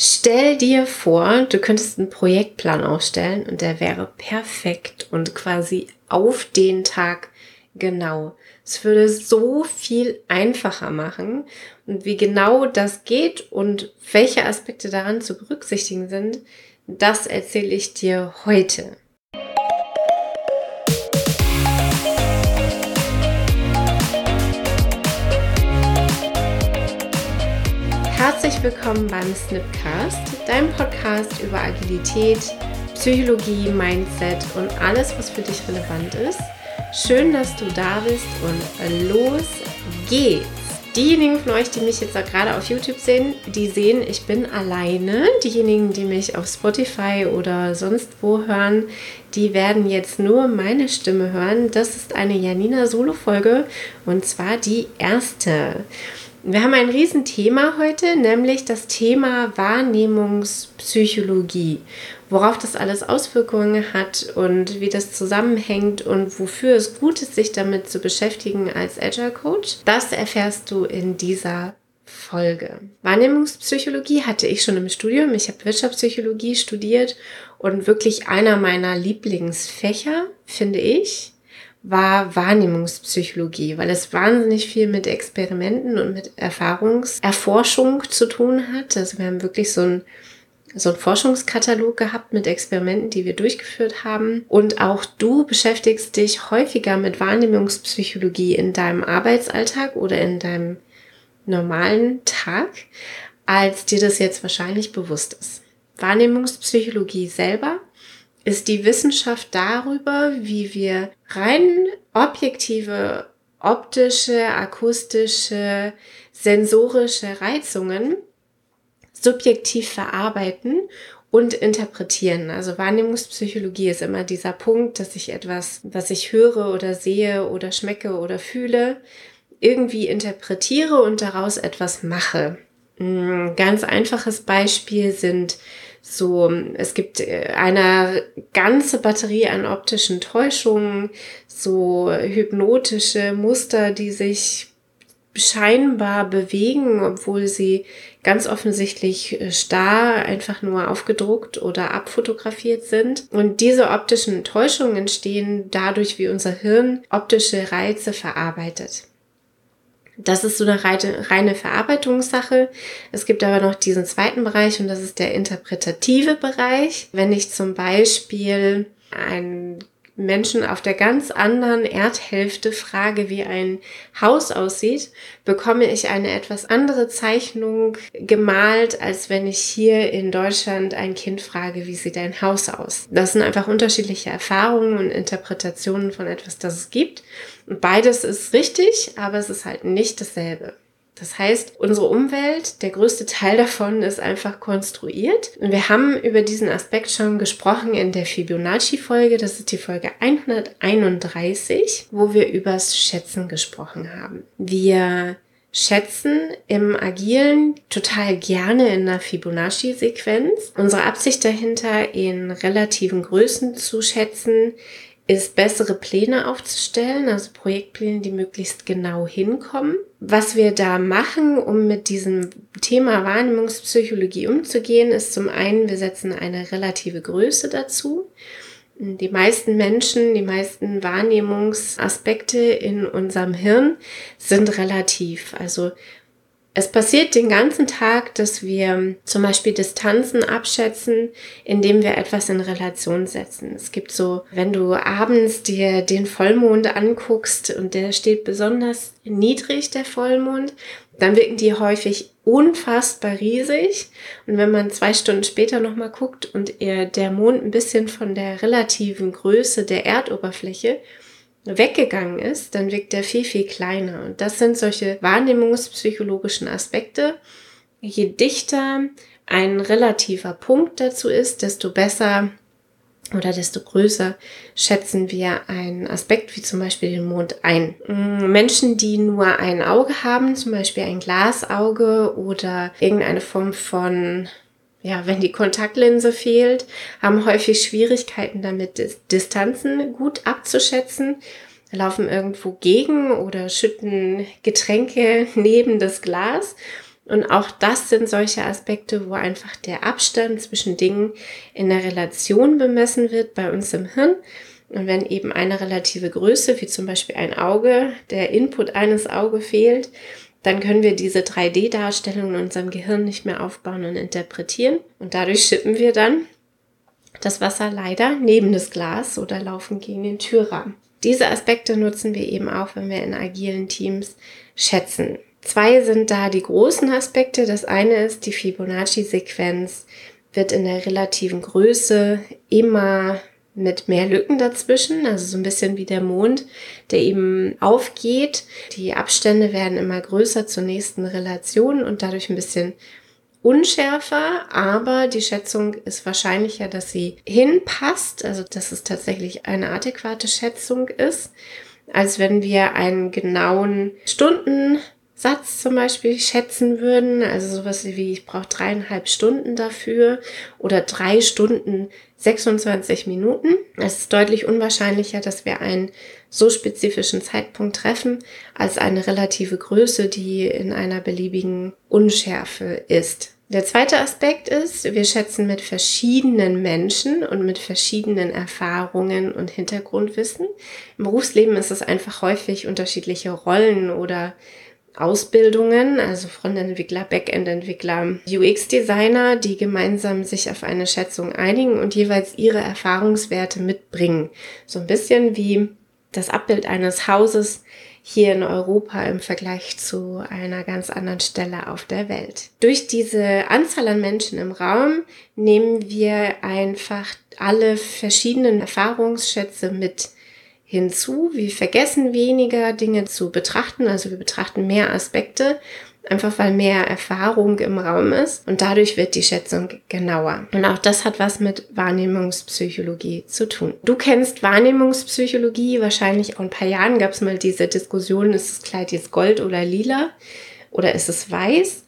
Stell dir vor, du könntest einen Projektplan aufstellen und der wäre perfekt und quasi auf den Tag genau. Es würde so viel einfacher machen. Und wie genau das geht und welche Aspekte daran zu berücksichtigen sind, das erzähle ich dir heute. Herzlich willkommen beim Snipcast, deinem Podcast über Agilität, Psychologie, Mindset und alles, was für dich relevant ist. Schön, dass du da bist und los geht's. Diejenigen von euch, die mich jetzt gerade auf YouTube sehen, die sehen, ich bin alleine. Diejenigen, die mich auf Spotify oder sonst wo hören, die werden jetzt nur meine Stimme hören. Das ist eine Janina Solo-Folge und zwar die erste. Wir haben ein Riesenthema heute, nämlich das Thema Wahrnehmungspsychologie. Worauf das alles Auswirkungen hat und wie das zusammenhängt und wofür es gut ist, sich damit zu beschäftigen als Agile Coach. Das erfährst du in dieser Folge. Wahrnehmungspsychologie hatte ich schon im Studium. Ich habe Wirtschaftspsychologie studiert und wirklich einer meiner Lieblingsfächer, finde ich war Wahrnehmungspsychologie, weil es wahnsinnig viel mit Experimenten und mit Erfahrungserforschung zu tun hat. Also wir haben wirklich so ein so einen Forschungskatalog gehabt mit Experimenten, die wir durchgeführt haben. Und auch du beschäftigst dich häufiger mit Wahrnehmungspsychologie in deinem Arbeitsalltag oder in deinem normalen Tag, als dir das jetzt wahrscheinlich bewusst ist. Wahrnehmungspsychologie selber ist die Wissenschaft darüber, wie wir rein objektive optische, akustische, sensorische Reizungen subjektiv verarbeiten und interpretieren. Also Wahrnehmungspsychologie ist immer dieser Punkt, dass ich etwas, was ich höre oder sehe oder schmecke oder fühle, irgendwie interpretiere und daraus etwas mache. Ein ganz einfaches Beispiel sind so, es gibt äh, eine ganze Batterie an optischen Täuschungen, so hypnotische Muster, die sich scheinbar bewegen, obwohl sie ganz offensichtlich äh, starr einfach nur aufgedruckt oder abfotografiert sind. Und diese optischen Täuschungen entstehen dadurch, wie unser Hirn optische Reize verarbeitet. Das ist so eine reine Verarbeitungssache. Es gibt aber noch diesen zweiten Bereich und das ist der interpretative Bereich. Wenn ich zum Beispiel ein Menschen auf der ganz anderen Erdhälfte frage, wie ein Haus aussieht, bekomme ich eine etwas andere Zeichnung gemalt, als wenn ich hier in Deutschland ein Kind frage, wie sieht ein Haus aus. Das sind einfach unterschiedliche Erfahrungen und Interpretationen von etwas, das es gibt. Und beides ist richtig, aber es ist halt nicht dasselbe. Das heißt, unsere Umwelt, der größte Teil davon ist einfach konstruiert. Und wir haben über diesen Aspekt schon gesprochen in der Fibonacci-Folge. Das ist die Folge 131, wo wir übers Schätzen gesprochen haben. Wir schätzen im Agilen total gerne in einer Fibonacci-Sequenz. Unsere Absicht dahinter, in relativen Größen zu schätzen, ist, bessere Pläne aufzustellen, also Projektpläne, die möglichst genau hinkommen. Was wir da machen, um mit diesem Thema Wahrnehmungspsychologie umzugehen, ist zum einen, wir setzen eine relative Größe dazu. Die meisten Menschen, die meisten Wahrnehmungsaspekte in unserem Hirn sind relativ. Also es passiert den ganzen Tag, dass wir zum Beispiel Distanzen abschätzen, indem wir etwas in Relation setzen. Es gibt so, wenn du abends dir den Vollmond anguckst und der steht besonders niedrig, der Vollmond, dann wirken die häufig unfassbar riesig. Und wenn man zwei Stunden später nochmal guckt und er, der Mond ein bisschen von der relativen Größe der Erdoberfläche weggegangen ist, dann wirkt er viel, viel kleiner. Und das sind solche wahrnehmungspsychologischen Aspekte. Je dichter ein relativer Punkt dazu ist, desto besser oder desto größer schätzen wir einen Aspekt wie zum Beispiel den Mond ein. Mm, Menschen, die nur ein Auge haben, zum Beispiel ein Glasauge oder irgendeine Form von ja, wenn die Kontaktlinse fehlt, haben häufig Schwierigkeiten damit, Distanzen gut abzuschätzen, laufen irgendwo gegen oder schütten Getränke neben das Glas. Und auch das sind solche Aspekte, wo einfach der Abstand zwischen Dingen in der Relation bemessen wird bei uns im Hirn. Und wenn eben eine relative Größe, wie zum Beispiel ein Auge, der Input eines Auge fehlt, dann können wir diese 3D-Darstellung in unserem Gehirn nicht mehr aufbauen und interpretieren. Und dadurch schippen wir dann das Wasser leider neben das Glas oder laufen gegen den Türrahmen. Diese Aspekte nutzen wir eben auch, wenn wir in agilen Teams schätzen. Zwei sind da die großen Aspekte. Das eine ist, die Fibonacci-Sequenz wird in der relativen Größe immer mit mehr Lücken dazwischen, also so ein bisschen wie der Mond, der eben aufgeht. Die Abstände werden immer größer zur nächsten Relation und dadurch ein bisschen unschärfer, aber die Schätzung ist wahrscheinlicher, dass sie hinpasst, also dass es tatsächlich eine adäquate Schätzung ist, als wenn wir einen genauen Stunden Satz zum Beispiel schätzen würden, also sowas wie ich brauche dreieinhalb Stunden dafür oder drei Stunden 26 Minuten. Es ist deutlich unwahrscheinlicher, dass wir einen so spezifischen Zeitpunkt treffen, als eine relative Größe, die in einer beliebigen Unschärfe ist. Der zweite Aspekt ist, wir schätzen mit verschiedenen Menschen und mit verschiedenen Erfahrungen und Hintergrundwissen. Im Berufsleben ist es einfach häufig unterschiedliche Rollen oder Ausbildungen, also Frontentwickler, Backend-Entwickler, UX-Designer, die gemeinsam sich auf eine Schätzung einigen und jeweils ihre Erfahrungswerte mitbringen. So ein bisschen wie das Abbild eines Hauses hier in Europa im Vergleich zu einer ganz anderen Stelle auf der Welt. Durch diese Anzahl an Menschen im Raum nehmen wir einfach alle verschiedenen Erfahrungsschätze mit hinzu. Wir vergessen weniger Dinge zu betrachten, also wir betrachten mehr Aspekte, einfach weil mehr Erfahrung im Raum ist und dadurch wird die Schätzung genauer. Und auch das hat was mit Wahrnehmungspsychologie zu tun. Du kennst Wahrnehmungspsychologie, wahrscheinlich auch ein paar Jahren gab es mal diese Diskussion, ist das Kleid jetzt gold oder lila oder ist es weiß?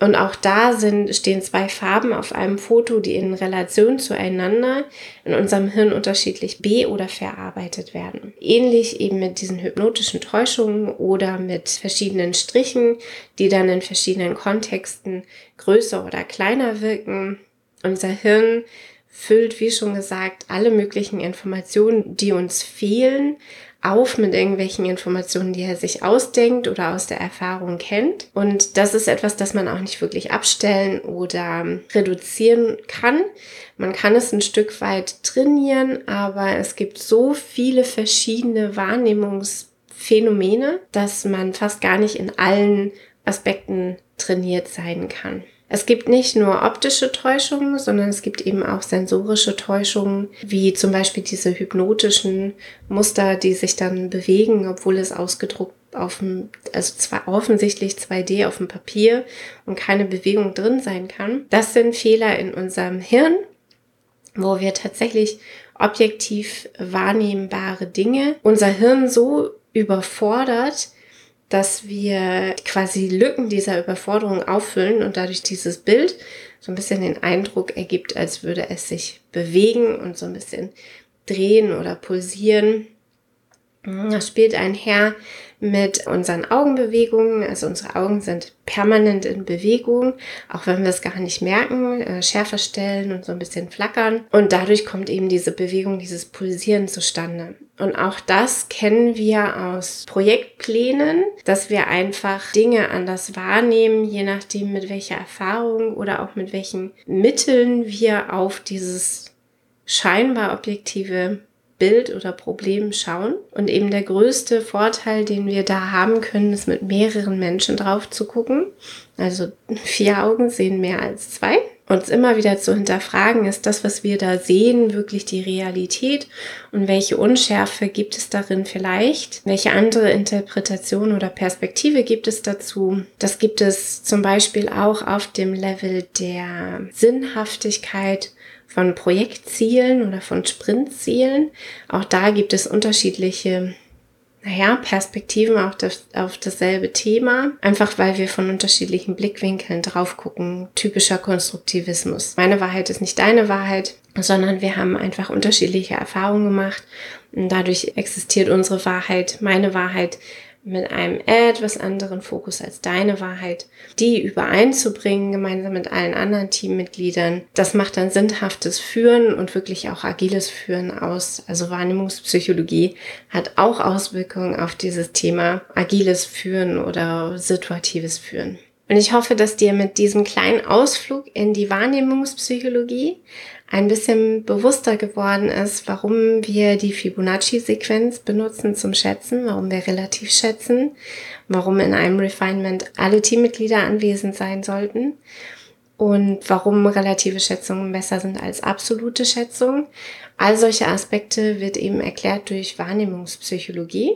Und auch da sind, stehen zwei Farben auf einem Foto, die in Relation zueinander in unserem Hirn unterschiedlich be- oder verarbeitet werden. Ähnlich eben mit diesen hypnotischen Täuschungen oder mit verschiedenen Strichen, die dann in verschiedenen Kontexten größer oder kleiner wirken. Unser Hirn füllt, wie schon gesagt, alle möglichen Informationen, die uns fehlen, auf mit irgendwelchen Informationen, die er sich ausdenkt oder aus der Erfahrung kennt. Und das ist etwas, das man auch nicht wirklich abstellen oder reduzieren kann. Man kann es ein Stück weit trainieren, aber es gibt so viele verschiedene Wahrnehmungsphänomene, dass man fast gar nicht in allen Aspekten trainiert sein kann. Es gibt nicht nur optische Täuschungen, sondern es gibt eben auch sensorische Täuschungen, wie zum Beispiel diese hypnotischen Muster, die sich dann bewegen, obwohl es ausgedruckt auf dem, also zwar offensichtlich 2D auf dem Papier und keine Bewegung drin sein kann. Das sind Fehler in unserem Hirn, wo wir tatsächlich objektiv wahrnehmbare Dinge unser Hirn so überfordert, dass wir quasi Lücken dieser Überforderung auffüllen und dadurch dieses Bild so ein bisschen den Eindruck ergibt, als würde es sich bewegen und so ein bisschen drehen oder pulsieren. Das spielt einher mit unseren Augenbewegungen. Also unsere Augen sind permanent in Bewegung, auch wenn wir es gar nicht merken, äh, schärfer stellen und so ein bisschen flackern. Und dadurch kommt eben diese Bewegung, dieses Pulsieren zustande. Und auch das kennen wir aus Projektplänen, dass wir einfach Dinge anders wahrnehmen, je nachdem mit welcher Erfahrung oder auch mit welchen Mitteln wir auf dieses scheinbar objektive Bild oder Problem schauen. Und eben der größte Vorteil, den wir da haben können, ist mit mehreren Menschen drauf zu gucken. Also vier Augen sehen mehr als zwei. Uns immer wieder zu hinterfragen, ist das, was wir da sehen, wirklich die Realität und welche Unschärfe gibt es darin vielleicht? Welche andere Interpretation oder Perspektive gibt es dazu? Das gibt es zum Beispiel auch auf dem Level der Sinnhaftigkeit von Projektzielen oder von Sprintzielen. Auch da gibt es unterschiedliche naja, Perspektiven auf, das, auf dasselbe Thema, einfach weil wir von unterschiedlichen Blickwinkeln drauf gucken. Typischer Konstruktivismus. Meine Wahrheit ist nicht deine Wahrheit, sondern wir haben einfach unterschiedliche Erfahrungen gemacht und dadurch existiert unsere Wahrheit, meine Wahrheit mit einem etwas anderen Fokus als deine Wahrheit, die übereinzubringen, gemeinsam mit allen anderen Teammitgliedern. Das macht dann sinnhaftes Führen und wirklich auch agiles Führen aus. Also Wahrnehmungspsychologie hat auch Auswirkungen auf dieses Thema agiles Führen oder situatives Führen. Und ich hoffe, dass dir mit diesem kleinen Ausflug in die Wahrnehmungspsychologie ein bisschen bewusster geworden ist, warum wir die Fibonacci-Sequenz benutzen zum Schätzen, warum wir relativ schätzen, warum in einem Refinement alle Teammitglieder anwesend sein sollten und warum relative Schätzungen besser sind als absolute Schätzungen. All solche Aspekte wird eben erklärt durch Wahrnehmungspsychologie.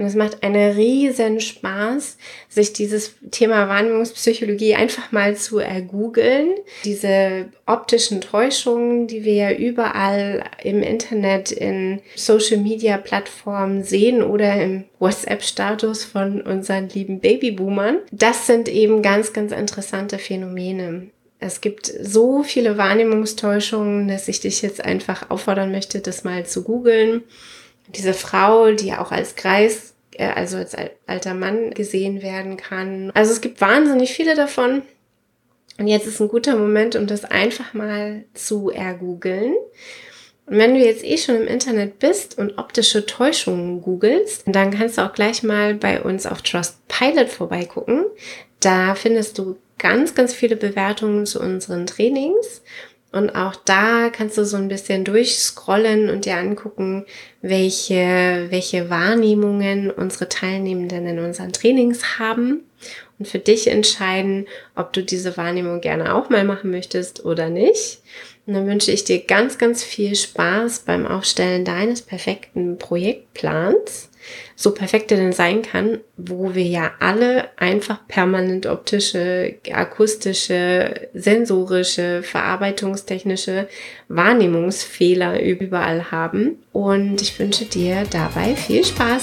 Und es macht einen riesen Spaß, sich dieses Thema Wahrnehmungspsychologie einfach mal zu ergoogeln. Diese optischen Täuschungen, die wir ja überall im Internet, in Social Media Plattformen sehen oder im WhatsApp-Status von unseren lieben Babyboomern. Das sind eben ganz, ganz interessante Phänomene. Es gibt so viele Wahrnehmungstäuschungen, dass ich dich jetzt einfach auffordern möchte, das mal zu googeln diese Frau, die auch als Kreis, also als alter Mann gesehen werden kann. Also es gibt wahnsinnig viele davon. Und jetzt ist ein guter Moment, um das einfach mal zu ergoogeln. Und wenn du jetzt eh schon im Internet bist und optische Täuschungen googelst, dann kannst du auch gleich mal bei uns auf Trustpilot vorbeigucken. Da findest du ganz, ganz viele Bewertungen zu unseren Trainings und auch da kannst du so ein bisschen durchscrollen und dir angucken, welche, welche Wahrnehmungen unsere Teilnehmenden in unseren Trainings haben und für dich entscheiden, ob du diese Wahrnehmung gerne auch mal machen möchtest oder nicht. Und dann wünsche ich dir ganz, ganz viel Spaß beim Aufstellen deines perfekten Projektplans so perfekt er denn sein kann, wo wir ja alle einfach permanent optische, akustische, sensorische, verarbeitungstechnische Wahrnehmungsfehler überall haben. Und ich wünsche dir dabei viel Spaß.